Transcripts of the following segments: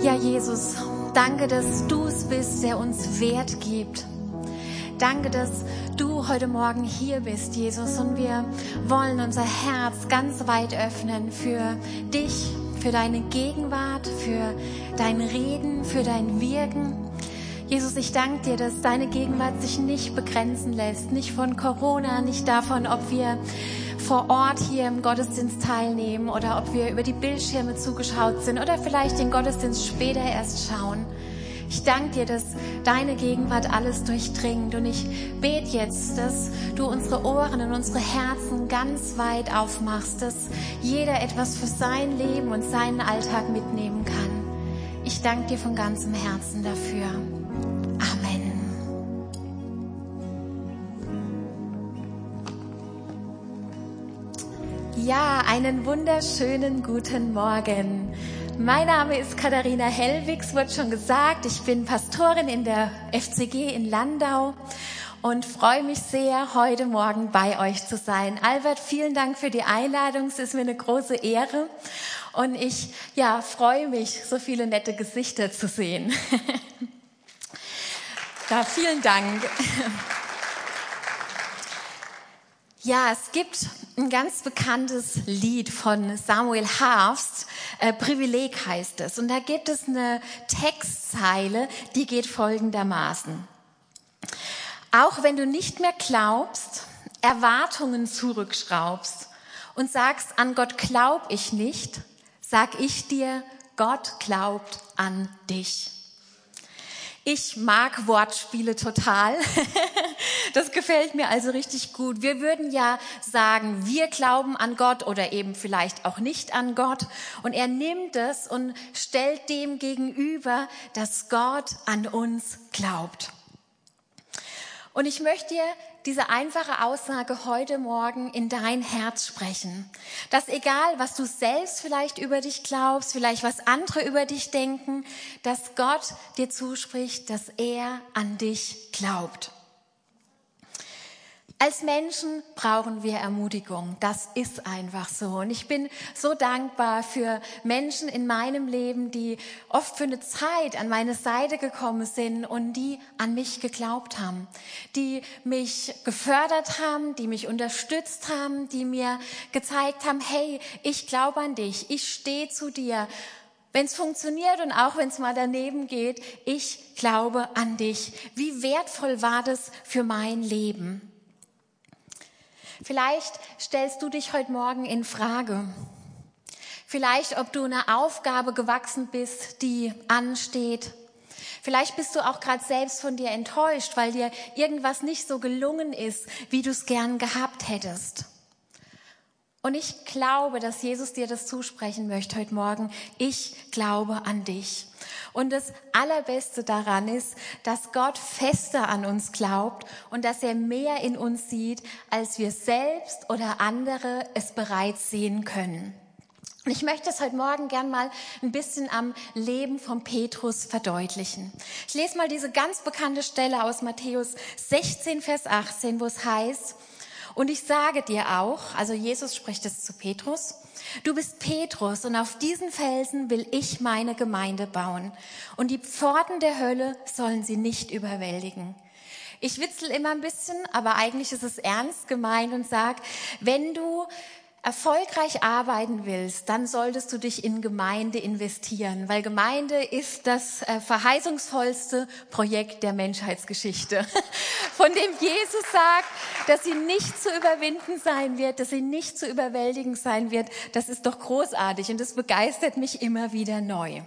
Ja, Jesus, danke, dass du es bist, der uns Wert gibt. Danke, dass du heute Morgen hier bist, Jesus, und wir wollen unser Herz ganz weit öffnen für dich, für deine Gegenwart, für dein Reden, für dein Wirken. Jesus, ich danke dir, dass deine Gegenwart sich nicht begrenzen lässt, nicht von Corona, nicht davon, ob wir vor Ort hier im Gottesdienst teilnehmen oder ob wir über die Bildschirme zugeschaut sind oder vielleicht den Gottesdienst später erst schauen. Ich danke dir, dass deine Gegenwart alles durchdringt und ich bete jetzt, dass du unsere Ohren und unsere Herzen ganz weit aufmachst, dass jeder etwas für sein Leben und seinen Alltag mitnehmen kann. Ich danke dir von ganzem Herzen dafür. Ja, einen wunderschönen guten Morgen. Mein Name ist Katharina Hellwigs, wurde schon gesagt. Ich bin Pastorin in der FCG in Landau und freue mich sehr, heute Morgen bei euch zu sein. Albert, vielen Dank für die Einladung. Es ist mir eine große Ehre und ich ja, freue mich, so viele nette Gesichter zu sehen. ja, vielen Dank. Ja, es gibt ein ganz bekanntes Lied von Samuel Harfst, äh, Privileg heißt es. Und da gibt es eine Textzeile, die geht folgendermaßen. Auch wenn du nicht mehr glaubst, Erwartungen zurückschraubst und sagst, an Gott glaub ich nicht, sag ich dir, Gott glaubt an dich. Ich mag Wortspiele total. Das gefällt mir also richtig gut. Wir würden ja sagen, wir glauben an Gott oder eben vielleicht auch nicht an Gott. Und er nimmt es und stellt dem gegenüber, dass Gott an uns glaubt. Und ich möchte dir diese einfache Aussage heute Morgen in dein Herz sprechen. Dass egal, was du selbst vielleicht über dich glaubst, vielleicht was andere über dich denken, dass Gott dir zuspricht, dass er an dich glaubt. Als Menschen brauchen wir Ermutigung. Das ist einfach so. Und ich bin so dankbar für Menschen in meinem Leben, die oft für eine Zeit an meine Seite gekommen sind und die an mich geglaubt haben, die mich gefördert haben, die mich unterstützt haben, die mir gezeigt haben, hey, ich glaube an dich, ich stehe zu dir. Wenn es funktioniert und auch wenn es mal daneben geht, ich glaube an dich. Wie wertvoll war das für mein Leben? Vielleicht stellst du dich heute Morgen in Frage. Vielleicht, ob du einer Aufgabe gewachsen bist, die ansteht. Vielleicht bist du auch gerade selbst von dir enttäuscht, weil dir irgendwas nicht so gelungen ist, wie du es gern gehabt hättest. Und ich glaube, dass Jesus dir das zusprechen möchte heute Morgen. Ich glaube an dich. Und das Allerbeste daran ist, dass Gott fester an uns glaubt und dass er mehr in uns sieht, als wir selbst oder andere es bereits sehen können. Und ich möchte es heute Morgen gern mal ein bisschen am Leben von Petrus verdeutlichen. Ich lese mal diese ganz bekannte Stelle aus Matthäus 16, Vers 18, wo es heißt, und ich sage dir auch, also Jesus spricht es zu Petrus, du bist Petrus und auf diesen Felsen will ich meine Gemeinde bauen. Und die Pforten der Hölle sollen sie nicht überwältigen. Ich witzel immer ein bisschen, aber eigentlich ist es ernst gemeint und sag, wenn du erfolgreich arbeiten willst, dann solltest du dich in Gemeinde investieren, weil Gemeinde ist das äh, verheißungsvollste Projekt der Menschheitsgeschichte, von dem Jesus sagt, dass sie nicht zu überwinden sein wird, dass sie nicht zu überwältigen sein wird. Das ist doch großartig und das begeistert mich immer wieder neu.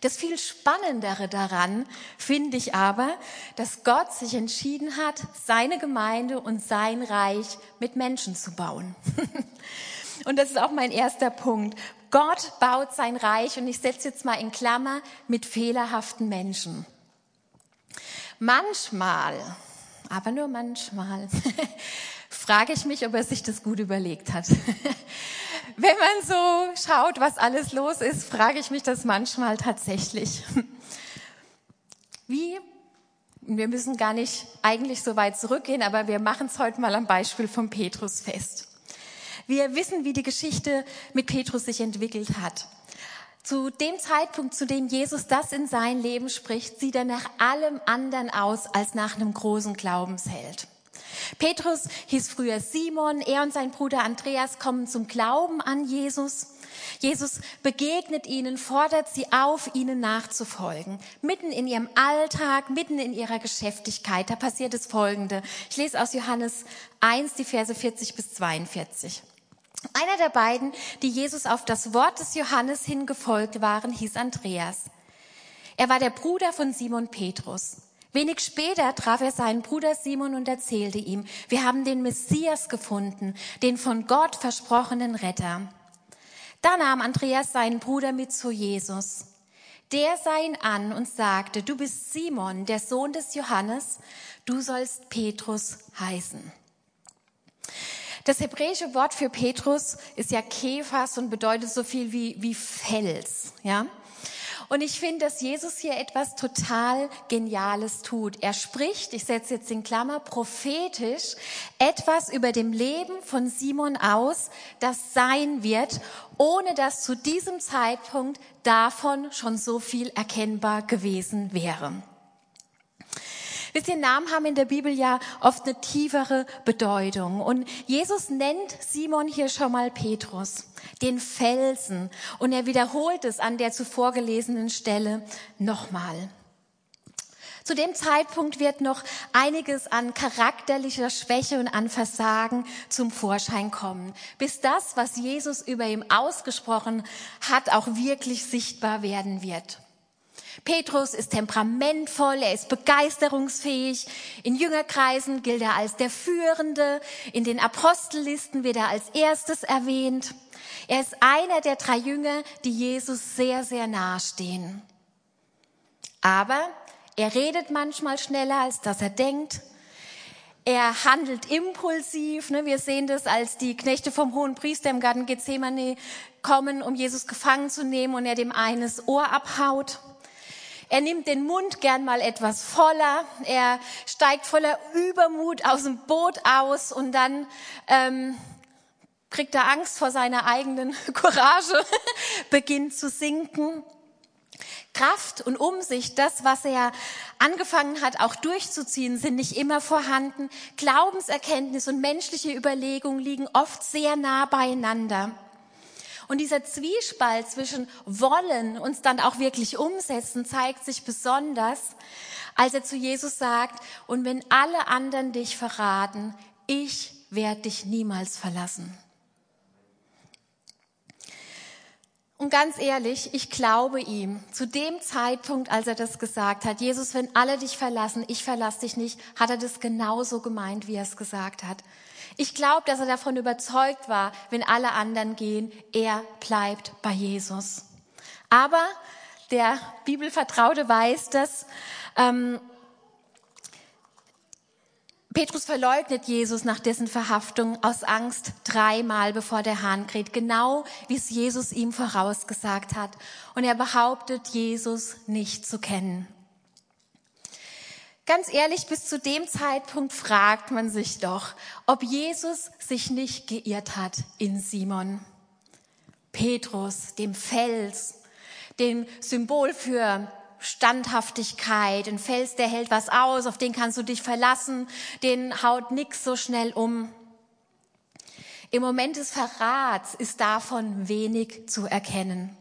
Das viel Spannendere daran finde ich aber, dass Gott sich entschieden hat, seine Gemeinde und sein Reich mit Menschen zu bauen. Und das ist auch mein erster Punkt. Gott baut sein Reich, und ich setze jetzt mal in Klammer, mit fehlerhaften Menschen. Manchmal, aber nur manchmal, frage ich mich, ob er sich das gut überlegt hat. wenn man so schaut, was alles los ist, frage ich mich das manchmal tatsächlich. Wie? Wir müssen gar nicht eigentlich so weit zurückgehen, aber wir machen es heute mal am Beispiel von Petrus fest. Wir wissen, wie die Geschichte mit Petrus sich entwickelt hat. Zu dem Zeitpunkt, zu dem Jesus das in sein Leben spricht, sieht er nach allem anderen aus als nach einem großen Glaubensheld. Petrus hieß früher Simon, er und sein Bruder Andreas kommen zum Glauben an Jesus. Jesus begegnet ihnen, fordert sie auf, ihnen nachzufolgen. Mitten in ihrem Alltag, mitten in ihrer Geschäftigkeit, da passiert das Folgende. Ich lese aus Johannes 1, die Verse 40 bis 42. Einer der beiden, die Jesus auf das Wort des Johannes hingefolgt waren, hieß Andreas. Er war der Bruder von Simon Petrus. Wenig später traf er seinen Bruder Simon und erzählte ihm, wir haben den Messias gefunden, den von Gott versprochenen Retter. Da nahm Andreas seinen Bruder mit zu Jesus. Der sah ihn an und sagte, du bist Simon, der Sohn des Johannes, du sollst Petrus heißen. Das hebräische Wort für Petrus ist ja Kephas und bedeutet so viel wie, wie Fels, ja. Und ich finde, dass Jesus hier etwas total Geniales tut. Er spricht, ich setze jetzt in Klammer, prophetisch etwas über dem Leben von Simon aus, das sein wird, ohne dass zu diesem Zeitpunkt davon schon so viel erkennbar gewesen wäre. Wisst ihr, Namen haben in der Bibel ja oft eine tiefere Bedeutung. Und Jesus nennt Simon hier schon mal Petrus, den Felsen. Und er wiederholt es an der zuvor gelesenen Stelle nochmal. Zu dem Zeitpunkt wird noch einiges an charakterlicher Schwäche und an Versagen zum Vorschein kommen, bis das, was Jesus über ihm ausgesprochen hat, auch wirklich sichtbar werden wird. Petrus ist temperamentvoll, er ist begeisterungsfähig. In Jüngerkreisen gilt er als der Führende. In den Apostellisten wird er als erstes erwähnt. Er ist einer der drei Jünger, die Jesus sehr, sehr nahe stehen. Aber er redet manchmal schneller, als dass er denkt. Er handelt impulsiv. Ne? Wir sehen das, als die Knechte vom hohen Priester im Garten Gethsemane kommen, um Jesus gefangen zu nehmen und er dem eines Ohr abhaut. Er nimmt den Mund gern mal etwas voller. Er steigt voller Übermut aus dem Boot aus und dann ähm, kriegt er Angst vor seiner eigenen Courage, beginnt zu sinken. Kraft und Umsicht, das, was er angefangen hat, auch durchzuziehen, sind nicht immer vorhanden. Glaubenserkenntnis und menschliche Überlegung liegen oft sehr nah beieinander. Und dieser Zwiespalt zwischen wollen und dann auch wirklich umsetzen zeigt sich besonders, als er zu Jesus sagt, und wenn alle anderen dich verraten, ich werde dich niemals verlassen. Und ganz ehrlich, ich glaube ihm, zu dem Zeitpunkt, als er das gesagt hat, Jesus, wenn alle dich verlassen, ich verlasse dich nicht, hat er das genauso gemeint, wie er es gesagt hat. Ich glaube, dass er davon überzeugt war, wenn alle anderen gehen, er bleibt bei Jesus. Aber der Bibelvertraute weiß, dass ähm, Petrus verleugnet Jesus nach dessen Verhaftung aus Angst dreimal, bevor der Hahn kräht, genau wie es Jesus ihm vorausgesagt hat. Und er behauptet, Jesus nicht zu kennen. Ganz ehrlich, bis zu dem Zeitpunkt fragt man sich doch, ob Jesus sich nicht geirrt hat in Simon. Petrus, dem Fels, dem Symbol für Standhaftigkeit, ein Fels, der hält was aus, auf den kannst du dich verlassen, den haut nix so schnell um. Im Moment des Verrats ist davon wenig zu erkennen.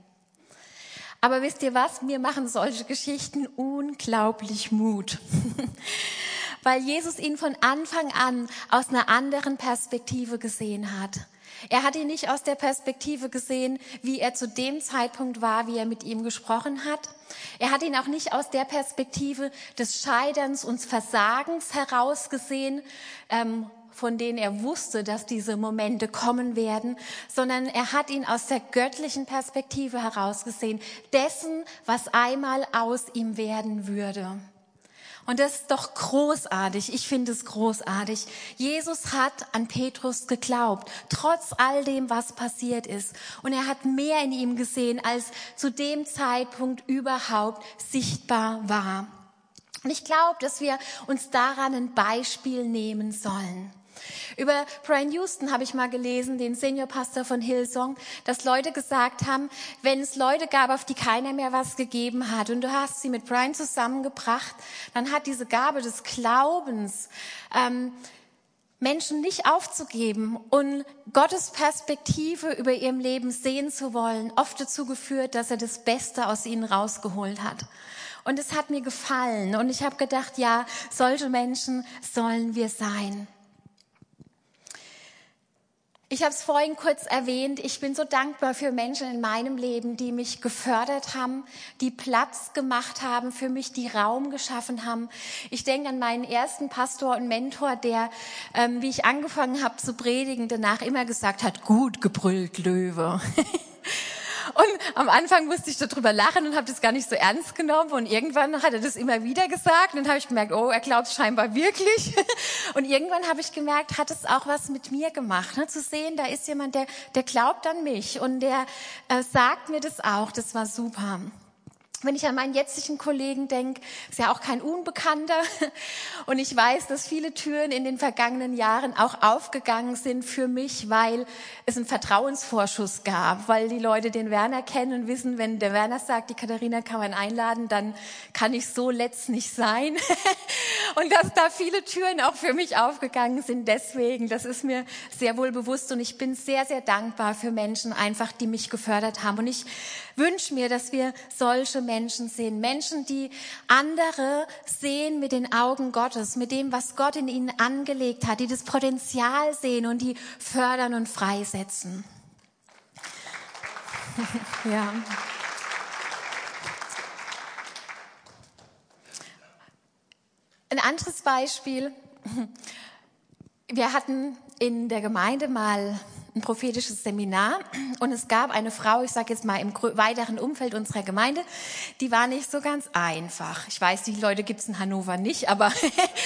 Aber wisst ihr was? Mir machen solche Geschichten unglaublich Mut. Weil Jesus ihn von Anfang an aus einer anderen Perspektive gesehen hat. Er hat ihn nicht aus der Perspektive gesehen, wie er zu dem Zeitpunkt war, wie er mit ihm gesprochen hat. Er hat ihn auch nicht aus der Perspektive des Scheiterns und Versagens heraus gesehen, ähm, von denen er wusste, dass diese Momente kommen werden, sondern er hat ihn aus der göttlichen Perspektive herausgesehen, dessen, was einmal aus ihm werden würde. Und das ist doch großartig. Ich finde es großartig. Jesus hat an Petrus geglaubt, trotz all dem, was passiert ist. Und er hat mehr in ihm gesehen, als zu dem Zeitpunkt überhaupt sichtbar war. Und ich glaube, dass wir uns daran ein Beispiel nehmen sollen. Über Brian Houston habe ich mal gelesen, den Seniorpastor von Hillsong, dass Leute gesagt haben, wenn es Leute gab, auf die keiner mehr was gegeben hat und du hast sie mit Brian zusammengebracht, dann hat diese Gabe des Glaubens, ähm, Menschen nicht aufzugeben und Gottes Perspektive über ihrem Leben sehen zu wollen, oft dazu geführt, dass er das Beste aus ihnen rausgeholt hat. Und es hat mir gefallen und ich habe gedacht, ja, solche Menschen sollen wir sein. Ich habe es vorhin kurz erwähnt, ich bin so dankbar für Menschen in meinem Leben, die mich gefördert haben, die Platz gemacht haben für mich, die Raum geschaffen haben. Ich denke an meinen ersten Pastor und Mentor, der, ähm, wie ich angefangen habe zu predigen, danach immer gesagt hat, gut gebrüllt, Löwe. Und am Anfang musste ich darüber lachen und habe das gar nicht so ernst genommen. Und irgendwann hat er das immer wieder gesagt. Und dann habe ich gemerkt, oh, er glaubt scheinbar wirklich. Und irgendwann habe ich gemerkt, hat es auch was mit mir gemacht, ne? zu sehen, da ist jemand, der, der glaubt an mich und der äh, sagt mir das auch. Das war super. Wenn ich an meinen jetzigen Kollegen denke, ist ja auch kein Unbekannter. Und ich weiß, dass viele Türen in den vergangenen Jahren auch aufgegangen sind für mich, weil es einen Vertrauensvorschuss gab, weil die Leute den Werner kennen und wissen, wenn der Werner sagt, die Katharina kann man einladen, dann kann ich so letzt nicht sein. Und dass da viele Türen auch für mich aufgegangen sind. Deswegen, das ist mir sehr wohl bewusst. Und ich bin sehr, sehr dankbar für Menschen einfach, die mich gefördert haben. Und ich wünsche mir, dass wir solche Menschen sehen. Menschen, die andere sehen mit den Augen Gottes, mit dem, was Gott in ihnen angelegt hat, die das Potenzial sehen und die fördern und freisetzen. ja. Ein anderes Beispiel. Wir hatten in der Gemeinde mal ein prophetisches Seminar und es gab eine Frau, ich sage jetzt mal im weiteren Umfeld unserer Gemeinde, die war nicht so ganz einfach. Ich weiß, die Leute gibt's in Hannover nicht, aber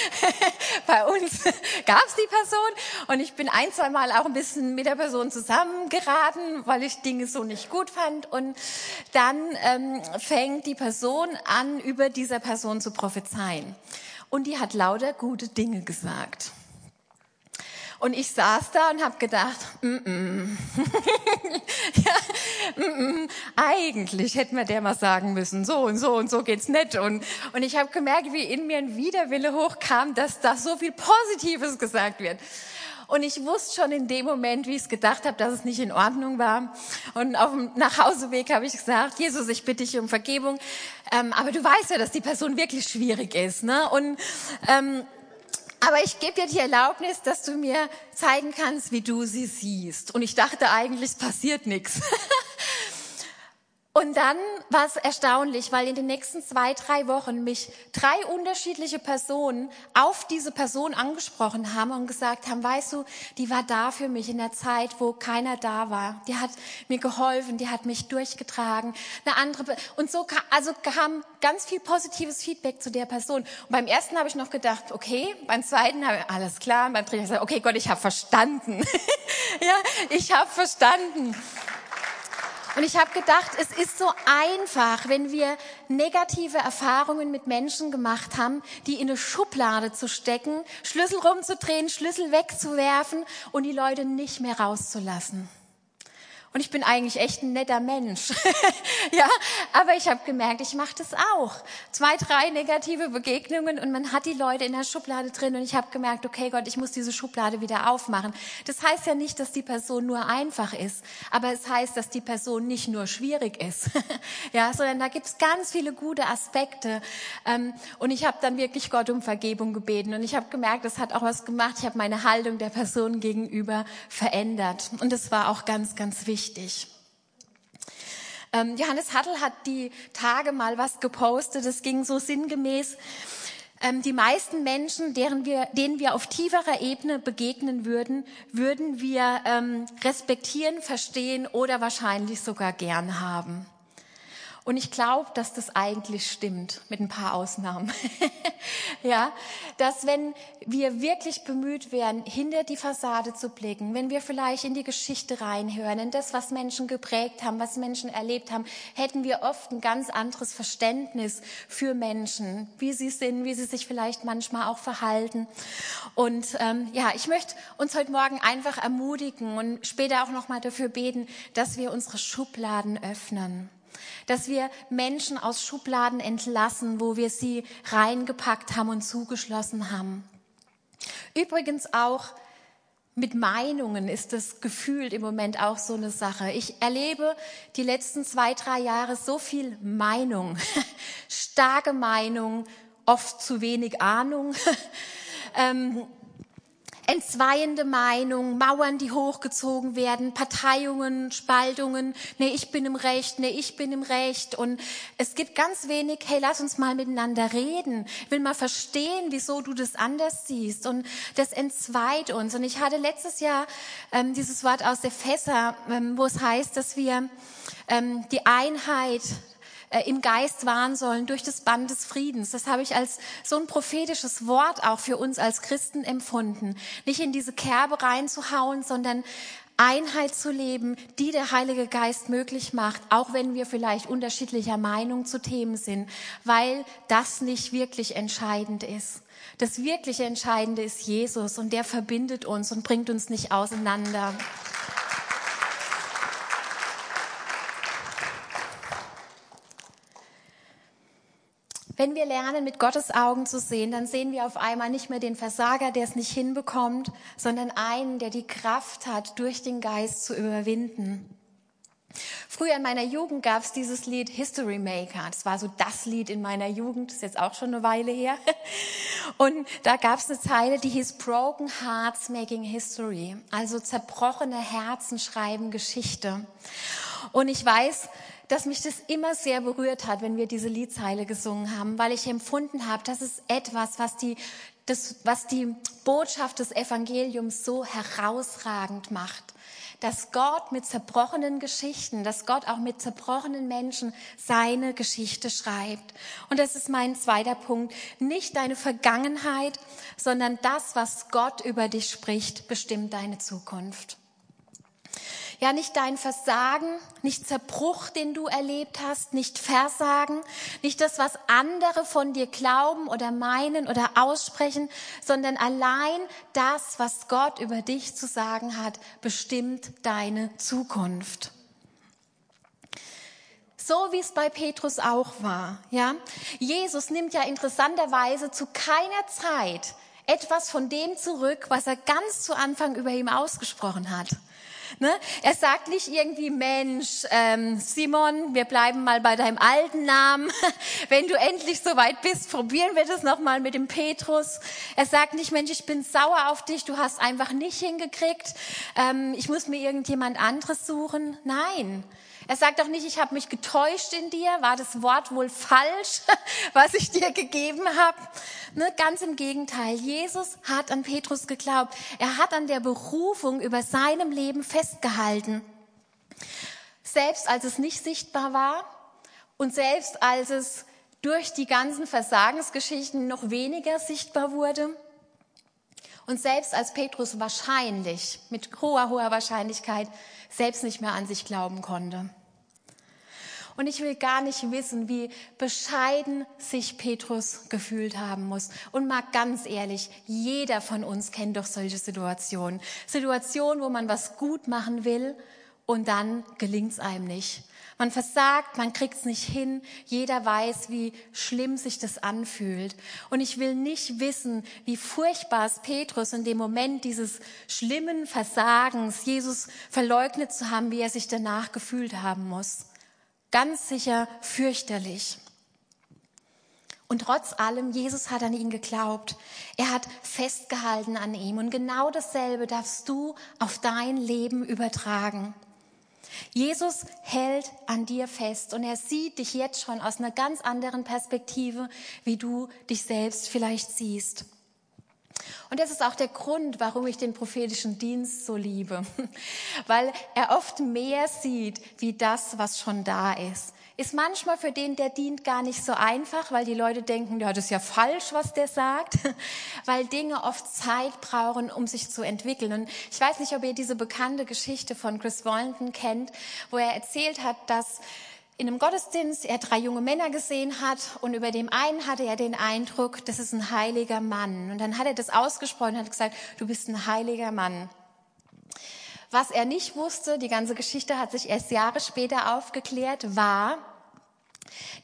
bei uns gab's die Person und ich bin ein, zwei Mal auch ein bisschen mit der Person zusammengeraten, weil ich Dinge so nicht gut fand und dann ähm, fängt die Person an, über dieser Person zu prophezeien und die hat lauter gute Dinge gesagt. Und ich saß da und habe gedacht, mm -mm. ja, mm eigentlich hätten wir der mal sagen müssen, so und so und so geht's nicht. Und, und ich habe gemerkt, wie in mir ein Widerwille hochkam, dass da so viel Positives gesagt wird. Und ich wusste schon in dem Moment, wie ich es gedacht habe, dass es nicht in Ordnung war. Und auf dem Nachhauseweg habe ich gesagt, Jesus, ich bitte dich um Vergebung. Ähm, aber du weißt ja, dass die Person wirklich schwierig ist. Ne? Und ähm, aber ich gebe dir die Erlaubnis, dass du mir zeigen kannst, wie du sie siehst. Und ich dachte eigentlich, es passiert nichts. Und dann war es erstaunlich, weil in den nächsten zwei, drei Wochen mich drei unterschiedliche Personen auf diese Person angesprochen haben und gesagt haben, weißt du, die war da für mich in der Zeit, wo keiner da war. Die hat mir geholfen, die hat mich durchgetragen. Eine andere, und so kam, also kam ganz viel positives Feedback zu der Person. Und beim ersten habe ich noch gedacht, okay, beim zweiten habe ich, alles klar, und beim dritten habe ich gesagt, okay Gott, ich habe verstanden. ja, ich habe verstanden. Und ich habe gedacht, es ist so einfach, wenn wir negative Erfahrungen mit Menschen gemacht haben, die in eine Schublade zu stecken, Schlüssel rumzudrehen, Schlüssel wegzuwerfen und die Leute nicht mehr rauszulassen. Und ich bin eigentlich echt ein netter Mensch. ja, aber ich habe gemerkt, ich mache das auch. Zwei, drei negative Begegnungen und man hat die Leute in der Schublade drin und ich habe gemerkt, okay Gott, ich muss diese Schublade wieder aufmachen. Das heißt ja nicht, dass die Person nur einfach ist, aber es heißt, dass die Person nicht nur schwierig ist. ja, sondern da gibt's ganz viele gute Aspekte. Ähm, und ich habe dann wirklich Gott um Vergebung gebeten und ich habe gemerkt, das hat auch was gemacht. Ich habe meine Haltung der Person gegenüber verändert und das war auch ganz, ganz wichtig wichtig. Ähm, Johannes Hattel hat die Tage mal was gepostet, das ging so sinngemäß. Ähm, die meisten Menschen, deren wir, denen wir auf tieferer Ebene begegnen würden, würden wir ähm, respektieren, verstehen oder wahrscheinlich sogar gern haben. Und ich glaube, dass das eigentlich stimmt, mit ein paar Ausnahmen. ja, dass wenn wir wirklich bemüht wären, hinter die Fassade zu blicken, wenn wir vielleicht in die Geschichte reinhören, in das, was Menschen geprägt haben, was Menschen erlebt haben, hätten wir oft ein ganz anderes Verständnis für Menschen, wie sie sind, wie sie sich vielleicht manchmal auch verhalten. Und ähm, ja, ich möchte uns heute Morgen einfach ermutigen und später auch noch mal dafür beten, dass wir unsere Schubladen öffnen dass wir Menschen aus Schubladen entlassen, wo wir sie reingepackt haben und zugeschlossen haben. Übrigens auch mit Meinungen ist das gefühlt im Moment auch so eine Sache. Ich erlebe die letzten zwei, drei Jahre so viel Meinung, starke Meinung, oft zu wenig Ahnung. ähm, entzweiende Meinungen, Mauern, die hochgezogen werden, Parteiungen, Spaltungen, nee, ich bin im Recht, nee, ich bin im Recht. Und es gibt ganz wenig, hey, lass uns mal miteinander reden. Ich will mal verstehen, wieso du das anders siehst. Und das entzweit uns. Und ich hatte letztes Jahr ähm, dieses Wort aus Epheser, ähm, wo es heißt, dass wir ähm, die Einheit äh, im Geist wahren sollen durch das Band des Friedens. Das habe ich als so ein prophetisches Wort auch für uns als Christen empfunden. Nicht in diese Kerbe reinzuhauen, sondern Einheit zu leben, die der Heilige Geist möglich macht, auch wenn wir vielleicht unterschiedlicher Meinung zu Themen sind, weil das nicht wirklich entscheidend ist. Das wirklich Entscheidende ist Jesus und der verbindet uns und bringt uns nicht auseinander. Wenn wir lernen, mit Gottes Augen zu sehen, dann sehen wir auf einmal nicht mehr den Versager, der es nicht hinbekommt, sondern einen, der die Kraft hat, durch den Geist zu überwinden. Früher in meiner Jugend gab es dieses Lied History Maker. Das war so das Lied in meiner Jugend, das ist jetzt auch schon eine Weile her. Und da gab es eine Zeile, die hieß Broken Hearts Making History. Also zerbrochene Herzen schreiben Geschichte. Und ich weiß, dass mich das immer sehr berührt hat, wenn wir diese Liedzeile gesungen haben, weil ich empfunden habe, das ist etwas, was die, das, was die Botschaft des Evangeliums so herausragend macht. Dass Gott mit zerbrochenen Geschichten, dass Gott auch mit zerbrochenen Menschen seine Geschichte schreibt. Und das ist mein zweiter Punkt. Nicht deine Vergangenheit, sondern das, was Gott über dich spricht, bestimmt deine Zukunft. Ja, nicht dein Versagen, nicht Zerbruch, den du erlebt hast, nicht Versagen, nicht das, was andere von dir glauben oder meinen oder aussprechen, sondern allein das, was Gott über dich zu sagen hat, bestimmt deine Zukunft. So wie es bei Petrus auch war, ja. Jesus nimmt ja interessanterweise zu keiner Zeit etwas von dem zurück, was er ganz zu Anfang über ihm ausgesprochen hat. Ne? Er sagt nicht irgendwie, Mensch, ähm, Simon, wir bleiben mal bei deinem alten Namen. Wenn du endlich soweit bist, probieren wir das nochmal mit dem Petrus. Er sagt nicht, Mensch, ich bin sauer auf dich, du hast einfach nicht hingekriegt. Ähm, ich muss mir irgendjemand anderes suchen. Nein. Er sagt auch nicht, ich habe mich getäuscht in dir, war das Wort wohl falsch, was ich dir gegeben habe. Ne, ganz im Gegenteil, Jesus hat an Petrus geglaubt. Er hat an der Berufung über seinem Leben festgehalten. Selbst als es nicht sichtbar war und selbst als es durch die ganzen Versagensgeschichten noch weniger sichtbar wurde. Und selbst als Petrus wahrscheinlich, mit hoher, hoher Wahrscheinlichkeit, selbst nicht mehr an sich glauben konnte. Und ich will gar nicht wissen, wie bescheiden sich Petrus gefühlt haben muss. Und mal ganz ehrlich, jeder von uns kennt doch solche Situationen. Situationen, wo man was gut machen will und dann gelingt es einem nicht. Man versagt, man kriegt es nicht hin. Jeder weiß, wie schlimm sich das anfühlt. Und ich will nicht wissen, wie furchtbar es Petrus in dem Moment dieses schlimmen Versagens, Jesus verleugnet zu haben, wie er sich danach gefühlt haben muss. Ganz sicher fürchterlich. Und trotz allem, Jesus hat an ihn geglaubt. Er hat festgehalten an ihm. Und genau dasselbe darfst du auf dein Leben übertragen. Jesus hält an dir fest und er sieht dich jetzt schon aus einer ganz anderen Perspektive, wie du dich selbst vielleicht siehst. Und das ist auch der Grund, warum ich den prophetischen Dienst so liebe, weil er oft mehr sieht wie das, was schon da ist. ist manchmal für den, der dient, gar nicht so einfach, weil die Leute denken, ja, das ist ja falsch, was der sagt, weil Dinge oft Zeit brauchen, um sich zu entwickeln. Und ich weiß nicht, ob ihr diese bekannte Geschichte von Chris Walton kennt, wo er erzählt hat, dass in einem Gottesdienst er drei junge Männer gesehen hat und über dem einen hatte er den Eindruck, das ist ein heiliger Mann. Und dann hat er das ausgesprochen und hat gesagt, du bist ein heiliger Mann. Was er nicht wusste, die ganze Geschichte hat sich erst Jahre später aufgeklärt, war,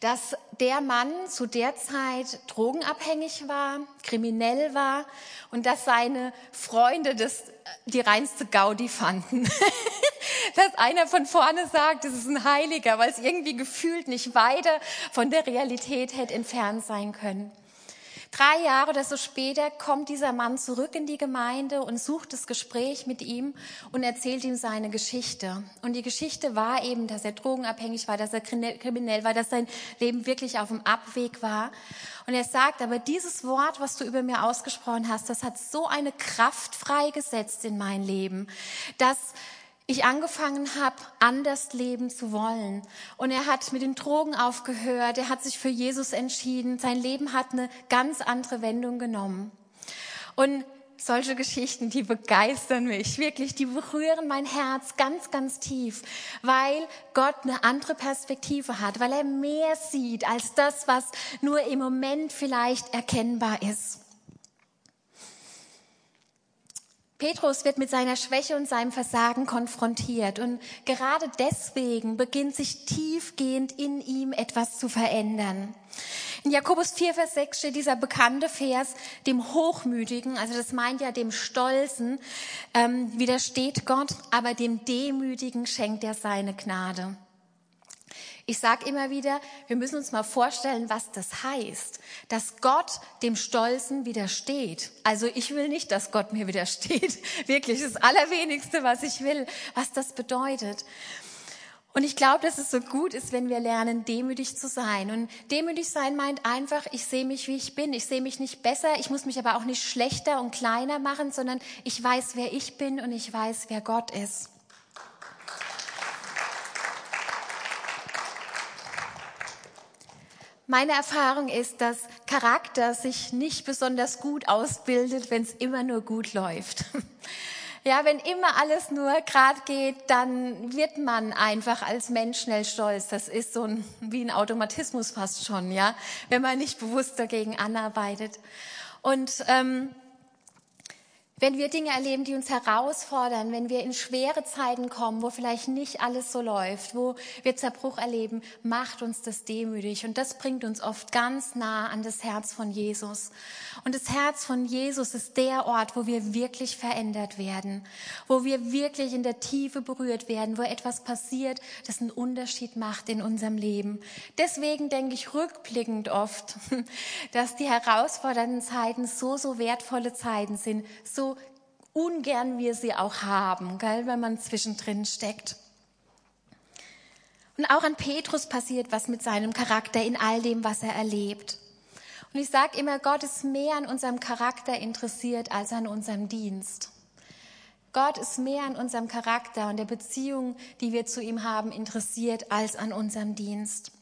dass der Mann zu der Zeit drogenabhängig war, kriminell war und dass seine Freunde das die reinste Gaudi fanden. dass einer von vorne sagt, es ist ein Heiliger, weil es irgendwie gefühlt nicht weiter von der Realität hätte entfernt sein können. Drei Jahre oder so später kommt dieser Mann zurück in die Gemeinde und sucht das Gespräch mit ihm und erzählt ihm seine Geschichte. Und die Geschichte war eben, dass er drogenabhängig war, dass er kriminell war, dass sein Leben wirklich auf dem Abweg war. Und er sagt, aber dieses Wort, was du über mir ausgesprochen hast, das hat so eine Kraft freigesetzt in mein Leben, dass ich angefangen habe, anders leben zu wollen. Und er hat mit den Drogen aufgehört, er hat sich für Jesus entschieden, sein Leben hat eine ganz andere Wendung genommen. Und solche Geschichten, die begeistern mich, wirklich, die berühren mein Herz ganz, ganz tief, weil Gott eine andere Perspektive hat, weil er mehr sieht als das, was nur im Moment vielleicht erkennbar ist. Petrus wird mit seiner Schwäche und seinem Versagen konfrontiert und gerade deswegen beginnt sich tiefgehend in ihm etwas zu verändern. In Jakobus 4, Vers 6 steht dieser bekannte Vers, dem Hochmütigen, also das meint ja dem Stolzen, ähm, widersteht Gott, aber dem Demütigen schenkt er seine Gnade. Ich sage immer wieder, wir müssen uns mal vorstellen, was das heißt, dass Gott dem Stolzen widersteht. Also ich will nicht, dass Gott mir widersteht. Wirklich das Allerwenigste, was ich will, was das bedeutet. Und ich glaube, dass es so gut ist, wenn wir lernen, demütig zu sein. Und demütig sein meint einfach, ich sehe mich, wie ich bin. Ich sehe mich nicht besser, ich muss mich aber auch nicht schlechter und kleiner machen, sondern ich weiß, wer ich bin und ich weiß, wer Gott ist. Meine Erfahrung ist, dass Charakter sich nicht besonders gut ausbildet, wenn es immer nur gut läuft. Ja, wenn immer alles nur gerade geht, dann wird man einfach als Mensch schnell stolz. Das ist so ein, wie ein Automatismus fast schon, ja, wenn man nicht bewusst dagegen anarbeitet. Und ähm, wenn wir Dinge erleben, die uns herausfordern, wenn wir in schwere Zeiten kommen, wo vielleicht nicht alles so läuft, wo wir Zerbruch erleben, macht uns das demütig. Und das bringt uns oft ganz nah an das Herz von Jesus. Und das Herz von Jesus ist der Ort, wo wir wirklich verändert werden, wo wir wirklich in der Tiefe berührt werden, wo etwas passiert, das einen Unterschied macht in unserem Leben. Deswegen denke ich rückblickend oft, dass die herausfordernden Zeiten so, so wertvolle Zeiten sind, so ungern wir sie auch haben, gell, wenn man zwischendrin steckt. Und auch an Petrus passiert was mit seinem Charakter in all dem, was er erlebt. Und ich sage immer, Gott ist mehr an unserem Charakter interessiert als an unserem Dienst. Gott ist mehr an unserem Charakter und der Beziehung, die wir zu ihm haben, interessiert als an unserem Dienst.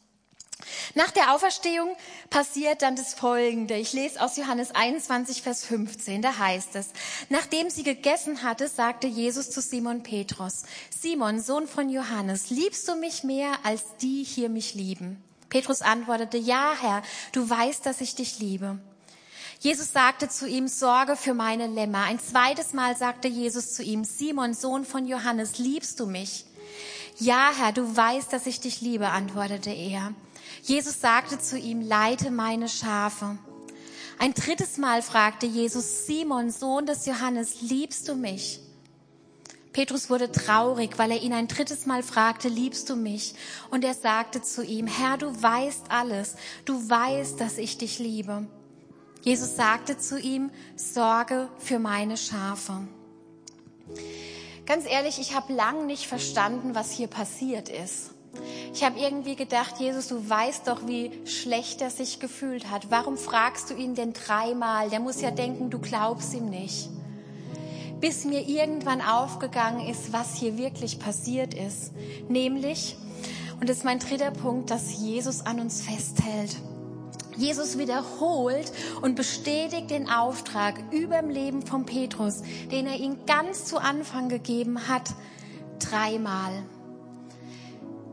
Nach der Auferstehung passiert dann das Folgende. Ich lese aus Johannes 21, Vers 15. Da heißt es, nachdem sie gegessen hatte, sagte Jesus zu Simon Petrus, Simon, Sohn von Johannes, liebst du mich mehr, als die hier mich lieben? Petrus antwortete, ja, Herr, du weißt, dass ich dich liebe. Jesus sagte zu ihm, Sorge für meine Lämmer. Ein zweites Mal sagte Jesus zu ihm, Simon, Sohn von Johannes, liebst du mich? Ja, Herr, du weißt, dass ich dich liebe, antwortete er. Jesus sagte zu ihm, leite meine Schafe. Ein drittes Mal fragte Jesus, Simon, Sohn des Johannes, liebst du mich? Petrus wurde traurig, weil er ihn ein drittes Mal fragte, liebst du mich? Und er sagte zu ihm, Herr, du weißt alles, du weißt, dass ich dich liebe. Jesus sagte zu ihm, sorge für meine Schafe. Ganz ehrlich, ich habe lang nicht verstanden, was hier passiert ist. Ich habe irgendwie gedacht, Jesus, du weißt doch, wie schlecht er sich gefühlt hat. Warum fragst du ihn denn dreimal? Der muss ja denken, du glaubst ihm nicht. Bis mir irgendwann aufgegangen ist, was hier wirklich passiert ist. Nämlich, Und das ist mein dritter Punkt, dass Jesus an uns festhält. Jesus wiederholt und bestätigt den Auftrag über dem Leben von Petrus, den er ihm ganz zu Anfang gegeben hat, dreimal.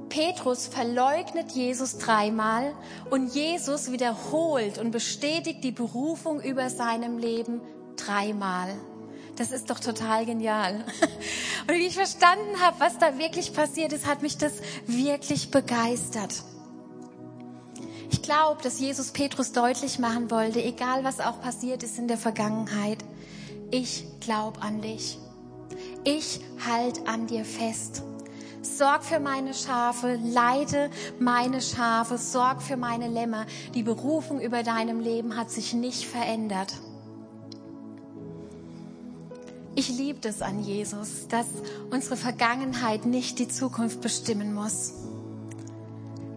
Petrus verleugnet Jesus dreimal und Jesus wiederholt und bestätigt die Berufung über seinem Leben dreimal. Das ist doch total genial. Und wie ich verstanden habe, was da wirklich passiert ist, hat mich das wirklich begeistert. Ich glaube, dass Jesus Petrus deutlich machen wollte, egal was auch passiert ist in der Vergangenheit, ich glaube an dich. Ich halt an dir fest. Sorg für meine Schafe, leite meine Schafe, sorg für meine Lämmer. Die Berufung über deinem Leben hat sich nicht verändert. Ich liebe es an Jesus, dass unsere Vergangenheit nicht die Zukunft bestimmen muss.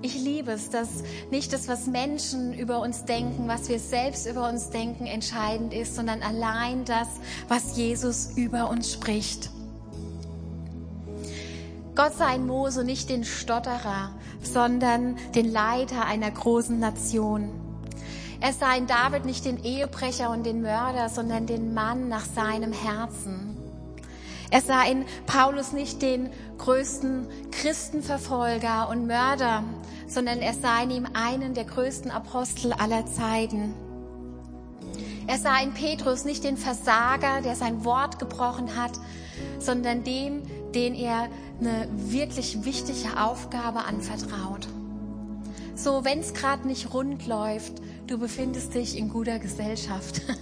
Ich liebe es, dass nicht das, was Menschen über uns denken, was wir selbst über uns denken, entscheidend ist, sondern allein das, was Jesus über uns spricht. Gott sei in Mose nicht den Stotterer, sondern den Leiter einer großen Nation. Er sah in David nicht den Ehebrecher und den Mörder, sondern den Mann nach seinem Herzen. Er sah in Paulus nicht den größten Christenverfolger und Mörder, sondern er sah in ihm einen der größten Apostel aller Zeiten. Er sah in Petrus nicht den Versager, der sein Wort gebrochen hat, sondern dem, den er eine wirklich wichtige Aufgabe anvertraut. So, wenn es gerade nicht rund läuft, du befindest dich in guter Gesellschaft.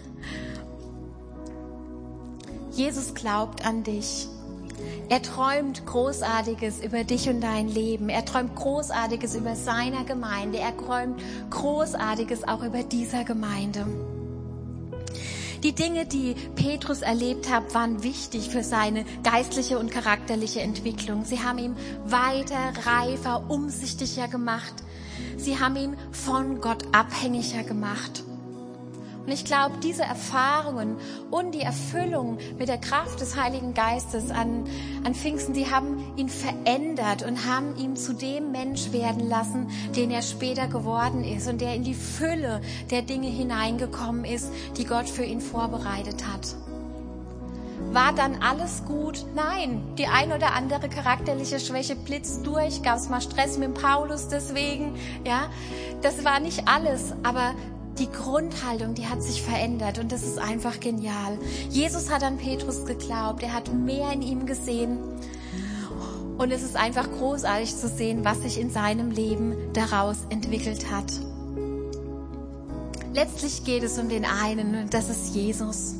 Jesus glaubt an dich. Er träumt Großartiges über dich und dein Leben. Er träumt Großartiges über seiner Gemeinde. Er träumt Großartiges auch über dieser Gemeinde. Die Dinge, die Petrus erlebt hat, waren wichtig für seine geistliche und charakterliche Entwicklung. Sie haben ihn weiter, reifer, umsichtiger gemacht. Sie haben ihn von Gott abhängiger gemacht. Und ich glaube, diese Erfahrungen und die Erfüllung mit der Kraft des Heiligen Geistes an, an Pfingsten, die haben ihn verändert und haben ihn zu dem Mensch werden lassen, den er später geworden ist und der in die Fülle der Dinge hineingekommen ist, die Gott für ihn vorbereitet hat. War dann alles gut? Nein, die ein oder andere charakterliche Schwäche blitzt durch, gab es mal Stress mit Paulus deswegen, ja. Das war nicht alles, aber die Grundhaltung, die hat sich verändert und das ist einfach genial. Jesus hat an Petrus geglaubt, er hat mehr in ihm gesehen und es ist einfach großartig zu sehen, was sich in seinem Leben daraus entwickelt hat. Letztlich geht es um den einen und das ist Jesus.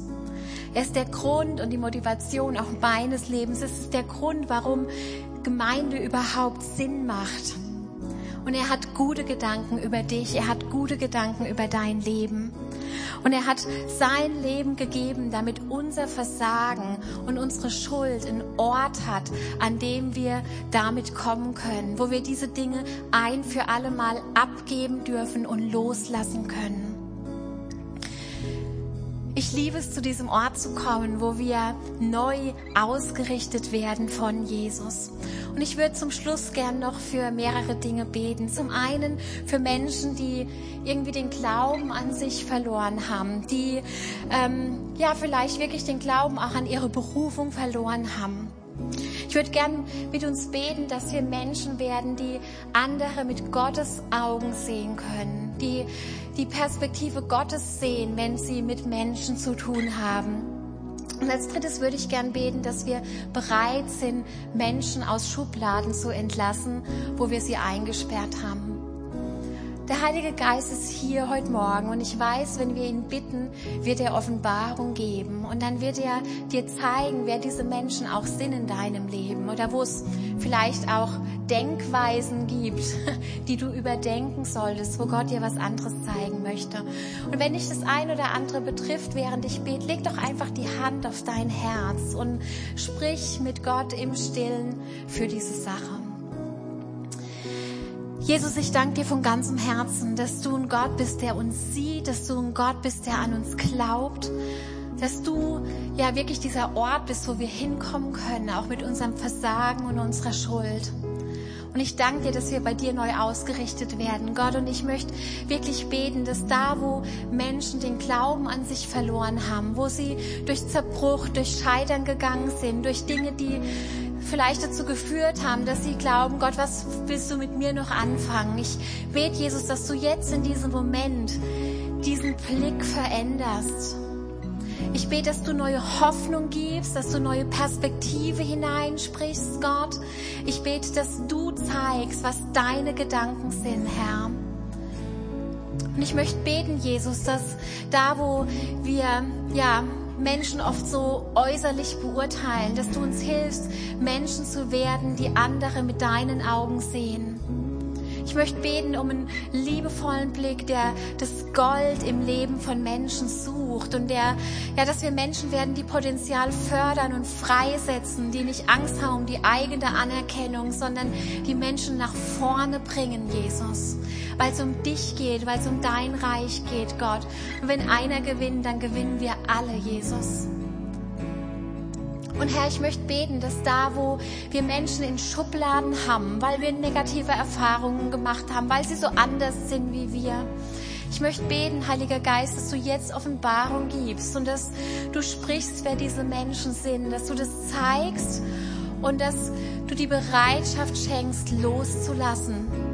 Er ist der Grund und die Motivation auch meines Lebens. Es ist der Grund, warum Gemeinde überhaupt Sinn macht. Und er hat gute Gedanken über dich. Er hat gute Gedanken über dein Leben. Und er hat sein Leben gegeben, damit unser Versagen und unsere Schuld einen Ort hat, an dem wir damit kommen können, wo wir diese Dinge ein für alle Mal abgeben dürfen und loslassen können. Ich liebe es, zu diesem Ort zu kommen, wo wir neu ausgerichtet werden von Jesus. Und ich würde zum Schluss gern noch für mehrere Dinge beten. Zum einen für Menschen, die irgendwie den Glauben an sich verloren haben, die ähm, ja vielleicht wirklich den Glauben auch an ihre Berufung verloren haben. Ich würde gern mit uns beten, dass wir Menschen werden, die andere mit Gottes Augen sehen können, die die Perspektive Gottes sehen, wenn sie mit Menschen zu tun haben. Und als drittes würde ich gern beten, dass wir bereit sind, Menschen aus Schubladen zu entlassen, wo wir sie eingesperrt haben. Der Heilige Geist ist hier heute Morgen und ich weiß, wenn wir ihn bitten, wird er Offenbarung geben und dann wird er dir zeigen, wer diese Menschen auch sind in deinem Leben oder wo es vielleicht auch Denkweisen gibt, die du überdenken solltest, wo Gott dir was anderes zeigen möchte. Und wenn dich das ein oder andere betrifft, während ich bete, leg doch einfach die Hand auf dein Herz und sprich mit Gott im Stillen für diese Sache. Jesus, ich danke dir von ganzem Herzen, dass du ein Gott bist, der uns sieht, dass du ein Gott bist, der an uns glaubt, dass du ja wirklich dieser Ort bist, wo wir hinkommen können, auch mit unserem Versagen und unserer Schuld. Und ich danke dir, dass wir bei dir neu ausgerichtet werden, Gott. Und ich möchte wirklich beten, dass da, wo Menschen den Glauben an sich verloren haben, wo sie durch Zerbruch, durch Scheitern gegangen sind, durch Dinge, die vielleicht dazu geführt haben, dass sie glauben, Gott, was willst du mit mir noch anfangen? Ich bete, Jesus, dass du jetzt in diesem Moment diesen Blick veränderst ich bete, dass du neue Hoffnung gibst, dass du neue Perspektive hineinsprichst, Gott. Ich bete, dass du zeigst, was deine Gedanken sind, Herr. Und ich möchte beten, Jesus, dass da, wo wir, ja, Menschen oft so äußerlich beurteilen, dass du uns hilfst, Menschen zu werden, die andere mit deinen Augen sehen. Ich möchte beten um einen liebevollen Blick, der das Gold im Leben von Menschen sucht und der, ja, dass wir Menschen werden, die Potenzial fördern und freisetzen, die nicht Angst haben um die eigene Anerkennung, sondern die Menschen nach vorne bringen, Jesus. Weil es um dich geht, weil es um dein Reich geht, Gott. Und wenn einer gewinnt, dann gewinnen wir alle, Jesus. Und Herr, ich möchte beten, dass da, wo wir Menschen in Schubladen haben, weil wir negative Erfahrungen gemacht haben, weil sie so anders sind wie wir, ich möchte beten, Heiliger Geist, dass du jetzt Offenbarung gibst und dass du sprichst, wer diese Menschen sind, dass du das zeigst und dass du die Bereitschaft schenkst, loszulassen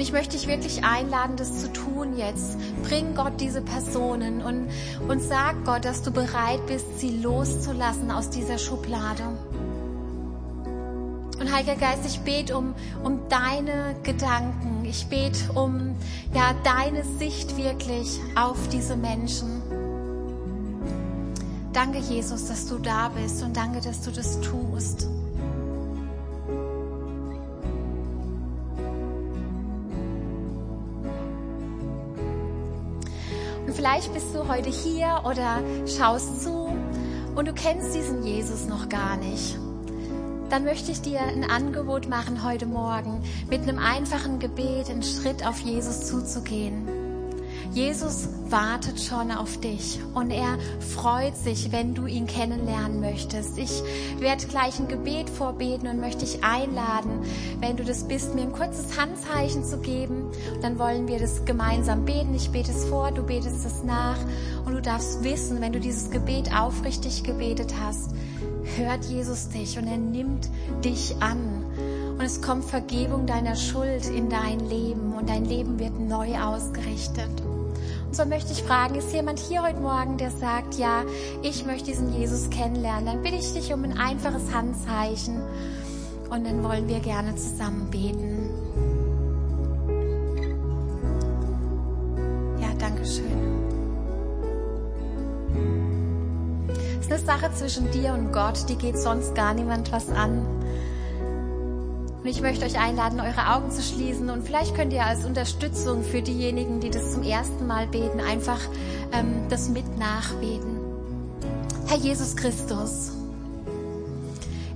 und ich möchte dich wirklich einladen, das zu tun jetzt. Bring Gott diese Personen und, und sag Gott, dass du bereit bist, sie loszulassen aus dieser Schublade. Und Heiliger Geist, ich bete um, um deine Gedanken. Ich bete um ja, deine Sicht wirklich auf diese Menschen. Danke, Jesus, dass du da bist und danke, dass du das tust. Vielleicht bist du heute hier oder schaust zu und du kennst diesen Jesus noch gar nicht. Dann möchte ich dir ein Angebot machen heute Morgen, mit einem einfachen Gebet einen Schritt auf Jesus zuzugehen. Jesus wartet schon auf dich und er freut sich, wenn du ihn kennenlernen möchtest. Ich werde gleich ein Gebet vorbeten und möchte dich einladen, wenn du das bist, mir ein kurzes Handzeichen zu geben. Und dann wollen wir das gemeinsam beten. Ich bete es vor, du betest es nach und du darfst wissen, wenn du dieses Gebet aufrichtig gebetet hast, hört Jesus dich und er nimmt dich an. Und es kommt Vergebung deiner Schuld in dein Leben und dein Leben wird neu ausgerichtet. Und so möchte ich fragen, ist jemand hier heute Morgen, der sagt, ja, ich möchte diesen Jesus kennenlernen? Dann bitte ich dich um ein einfaches Handzeichen und dann wollen wir gerne zusammen beten. Ja, danke schön. Es ist eine Sache zwischen dir und Gott, die geht sonst gar niemand was an. Und ich möchte euch einladen, eure Augen zu schließen und vielleicht könnt ihr als Unterstützung für diejenigen, die das zum ersten Mal beten, einfach ähm, das mit nachbeten. Herr Jesus Christus,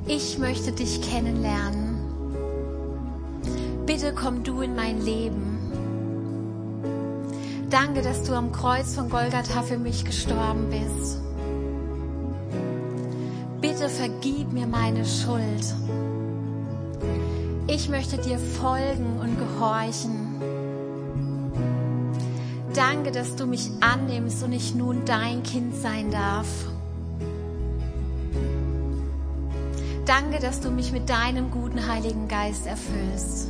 ich möchte dich kennenlernen. Bitte komm du in mein Leben. Danke, dass du am Kreuz von Golgatha für mich gestorben bist. Bitte vergib mir meine Schuld ich möchte dir folgen und gehorchen. Danke, dass du mich annimmst und ich nun dein Kind sein darf. Danke, dass du mich mit deinem guten Heiligen Geist erfüllst.